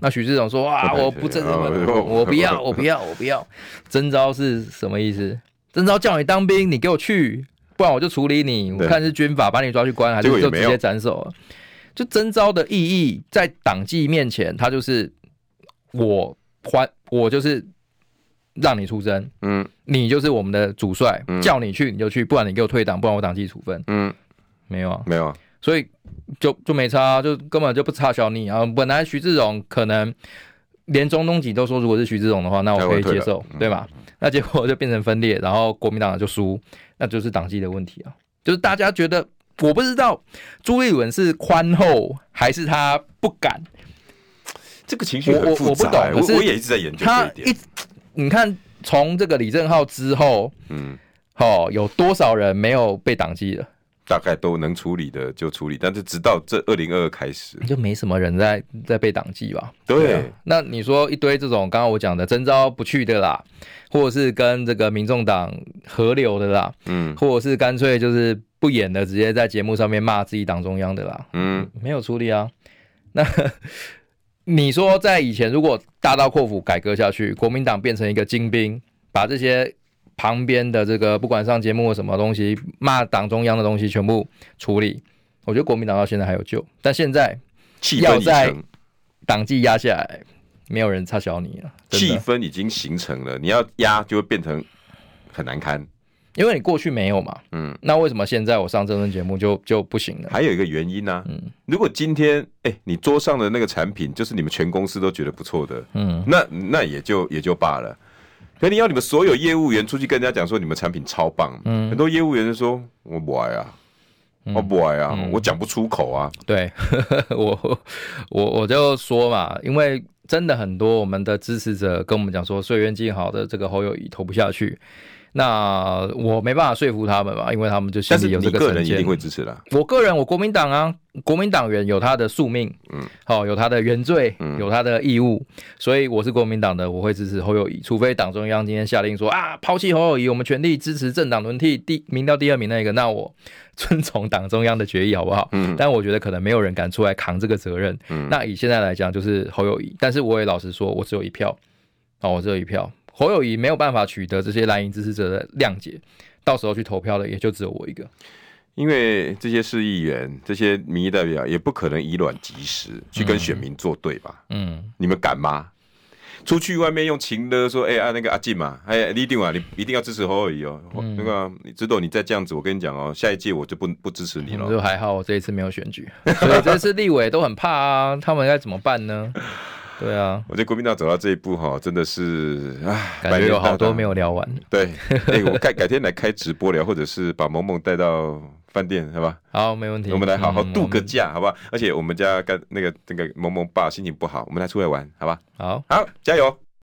那许志荣说啊，我不征召，我不要，我不要，我不要。征召是什么意思？征召叫你当兵，你给我去，不然我就处理你。我看是军法把你抓去关，还是就直接斩首了？就征召的意义，在党纪面前，他就是我还我就是。让你出征，嗯，你就是我们的主帅，嗯、叫你去你就去，不然你给我退党，不然我党纪处分，嗯，没有啊，没有啊，所以就就没差，就根本就不差小你啊。本来徐志荣可能连中东锦都说，如果是徐志荣的话，那我可以接受，对吧？嗯、那结果就变成分裂，然后国民党就输，那就是党纪的问题啊。就是大家觉得，我不知道朱立伦是宽厚还是他不敢，这个情绪很复杂，我我不懂，可是我也一直在研究他一点。你看，从这个李正浩之后，嗯，好、哦，有多少人没有被党纪的？大概都能处理的就处理，但是直到这二零二二开始，就没什么人在在被党纪吧？对，对、啊。那你说一堆这种刚刚我讲的征召不去的啦，或者是跟这个民众党合流的啦，嗯，或者是干脆就是不演的，直接在节目上面骂自己党中央的啦，嗯，没有处理啊，那。你说在以前，如果大刀阔斧改革下去，国民党变成一个精兵，把这些旁边的这个不管上节目或什么东西骂党中央的东西全部处理，我觉得国民党到现在还有救。但现在要在党纪压下来，没有人插小你了，气氛已经形成了，你要压就会变成很难堪。因为你过去没有嘛，嗯，那为什么现在我上这份节目就就不行了？还有一个原因呢、啊，嗯，如果今天哎、欸，你桌上的那个产品就是你们全公司都觉得不错的，嗯，那那也就也就罢了。可你要你们所有业务员出去跟人家讲说你们产品超棒，嗯，很多业务员就说我不爱啊，嗯、我不爱啊，嗯、我讲不出口啊。对，我我我就说嘛，因为真的很多我们的支持者跟我们讲说，岁月静好的这个侯友已投不下去。那我没办法说服他们吧，因为他们就心里有这个人一定会支持的。我个人，我国民党啊，国民党员有他的宿命，嗯，好，有他的原罪，嗯，有他的义务，所以我是国民党的，我会支持侯友谊，除非党中央今天下令说啊，抛弃侯友谊，我们全力支持政党轮替第民调第二名那个，那我 遵从党中央的决议，好不好？嗯，但我觉得可能没有人敢出来扛这个责任。嗯，那以现在来讲，就是侯友谊，但是我也老实说，我只有一票，哦，我只有一票。侯友谊没有办法取得这些蓝营支持者的谅解，到时候去投票的也就只有我一个。因为这些市议员、这些民意代表也不可能以卵击石去跟选民作对吧？嗯，你们敢吗？出去外面用情的说，哎、欸、啊那个阿进嘛，哎你一定啊，你一定要支持侯友谊哦。嗯、那个你知道你再这样子，我跟你讲哦，下一届我就不不支持你了。就还好，我这一次没有选举，所以这次立委都很怕啊，他们该怎么办呢？对啊，我觉得国民党走到这一步哈，真的是唉，感觉有好多没有聊完。对，哎、欸，我改 改天来开直播聊，或者是把萌萌带到饭店，好吧？好，没问题。我们来好好度个假，嗯、好吧？而且我们家跟那个那个萌萌爸心情不好，我们来出来玩，好吧？好，好，加油。